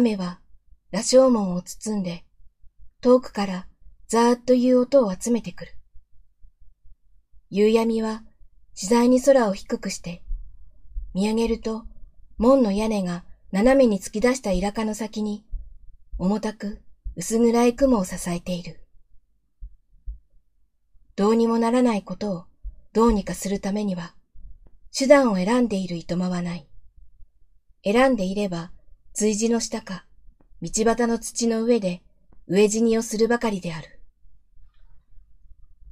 雨は羅生門を包んで、遠くからザーッという音を集めてくる。夕闇は次第に空を低くして、見上げると門の屋根が斜めに突き出したイラカの先に、重たく薄暗い雲を支えている。どうにもならないことをどうにかするためには、手段を選んでいるいとまはない。選んでいれば、随字の下か、道端の土の上で植え死にをするばかりである。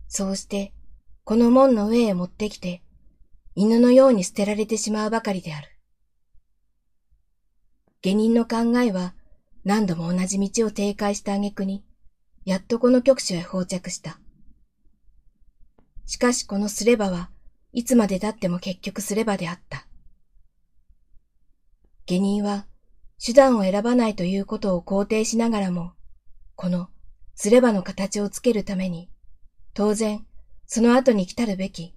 そうして、この門の上へ持ってきて、犬のように捨てられてしまうばかりである。下人の考えは、何度も同じ道を停滞した挙句に、やっとこの局所へ到着した。しかしこのすればはいつまで経っても結局すればであった。下人は手段を選ばないということを肯定しながらも、このすればの形をつけるために、当然その後に来たるべき、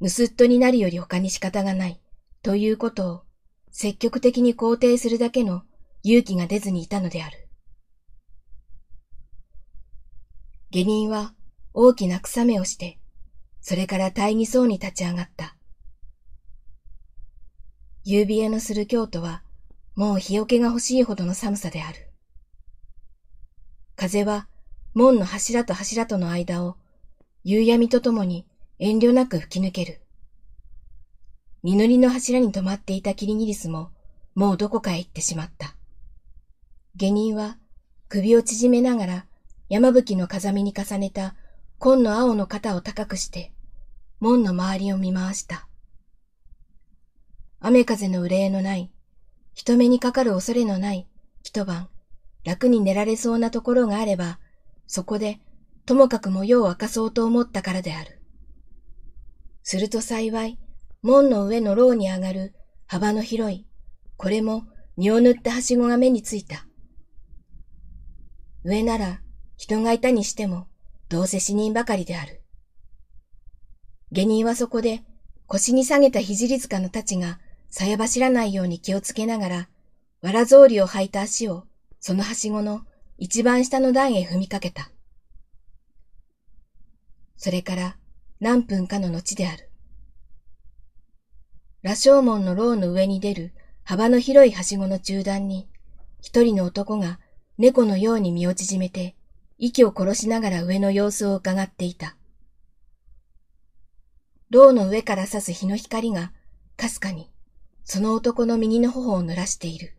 盗っ人になるより他に仕方がない、ということを積極的に肯定するだけの勇気が出ずにいたのである。下人は大きな草目をして、それから大義そうに立ち上がった。夕冷えのする京都は、もう日よけが欲しいほどの寒さである。風は門の柱と柱との間を夕闇とともに遠慮なく吹き抜ける。二塗りの柱に止まっていたキリギリスももうどこかへ行ってしまった。下人は首を縮めながら山吹の風見に重ねた紺の青の肩を高くして門の周りを見回した。雨風の憂いのない、人目にかかる恐れのない一晩楽に寝られそうなところがあれば、そこでともかくも夜を明かそうと思ったからである。すると幸い、門の上の牢に上がる幅の広い、これも身を塗ったはしごが目についた。上なら人がいたにしても、どうせ死人ばかりである。下人はそこで腰に下げた聖塚のたちがさや走らないように気をつけながら、わら草履を履いた足をそのはしごの一番下の段へ踏みかけた。それから何分かの後である。羅生門の牢の上に出る幅の広いはしごの中段に、一人の男が猫のように身を縮めて、息を殺しながら上の様子を伺っていた。牢の上から差す日の光が、かすかに、その男の右の頬を濡らしている。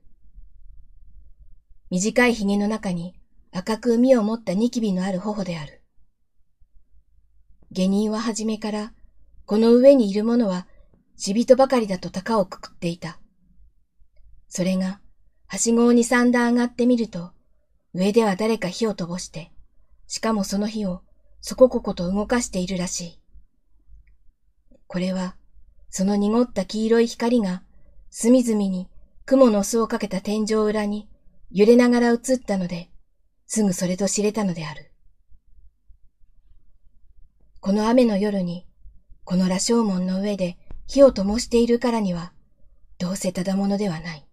短い髭の中に赤く海を持ったニキビのある頬である。下人は初めから、この上にいる者は死人ばかりだと高をくくっていた。それが、はしごを二三段上がってみると、上では誰か火を灯して、しかもその火をそこここと動かしているらしい。これは、その濁った黄色い光が、隅々に雲の巣をかけた天井裏に揺れながら映ったので、すぐそれと知れたのである。この雨の夜に、この羅生門の上で火を灯しているからには、どうせただものではない。